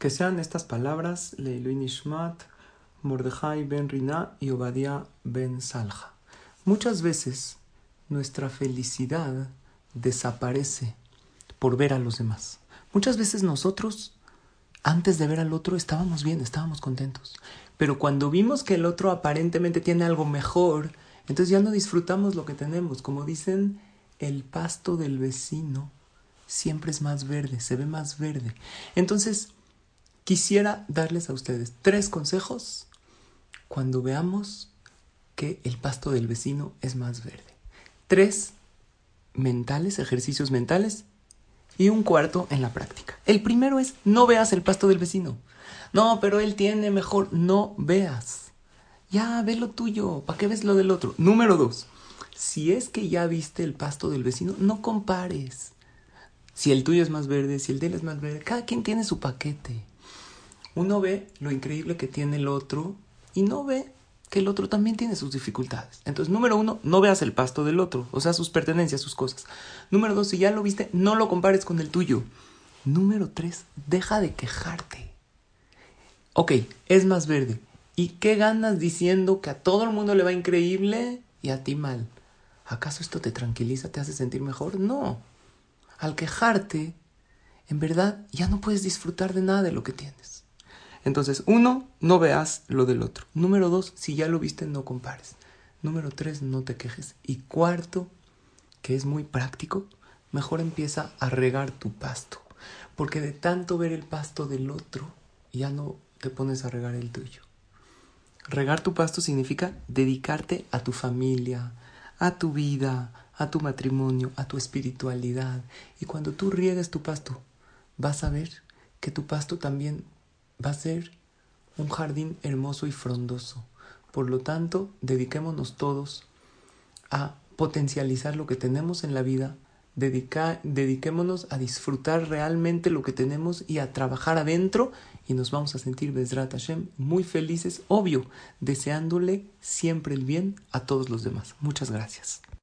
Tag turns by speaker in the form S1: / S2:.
S1: Que sean estas palabras Leilu Nishmat, Mordejai ben Rina y Obadiah ben Salja. Muchas veces nuestra felicidad desaparece por ver a los demás. Muchas veces nosotros, antes de ver al otro, estábamos bien, estábamos contentos. Pero cuando vimos que el otro aparentemente tiene algo mejor, entonces ya no disfrutamos lo que tenemos. Como dicen, el pasto del vecino siempre es más verde, se ve más verde. Entonces, quisiera darles a ustedes tres consejos cuando veamos que el pasto del vecino es más verde. Tres mentales, ejercicios mentales y un cuarto en la práctica. El primero es no veas el pasto del vecino. No, pero él tiene mejor. No veas. Ya, ve lo tuyo. ¿Para qué ves lo del otro? Número dos. Si es que ya viste el pasto del vecino, no compares. Si el tuyo es más verde, si el de él es más verde, cada quien tiene su paquete. Uno ve lo increíble que tiene el otro y no ve que el otro también tiene sus dificultades. Entonces, número uno, no veas el pasto del otro, o sea, sus pertenencias, sus cosas. Número dos, si ya lo viste, no lo compares con el tuyo. Número tres, deja de quejarte. Ok, es más verde. ¿Y qué ganas diciendo que a todo el mundo le va increíble y a ti mal? ¿Acaso esto te tranquiliza, te hace sentir mejor? No. Al quejarte, en verdad ya no puedes disfrutar de nada de lo que tienes. Entonces, uno, no veas lo del otro. Número dos, si ya lo viste, no compares. Número tres, no te quejes. Y cuarto, que es muy práctico, mejor empieza a regar tu pasto. Porque de tanto ver el pasto del otro, ya no te pones a regar el tuyo. Regar tu pasto significa dedicarte a tu familia, a tu vida, a tu matrimonio, a tu espiritualidad. Y cuando tú riegues tu pasto, vas a ver que tu pasto también va a ser un jardín hermoso y frondoso. Por lo tanto, dediquémonos todos a potencializar lo que tenemos en la vida, dediquémonos a disfrutar realmente lo que tenemos y a trabajar adentro y nos vamos a sentir Bezrat Hashem muy felices, obvio, deseándole siempre el bien a todos los demás. Muchas gracias.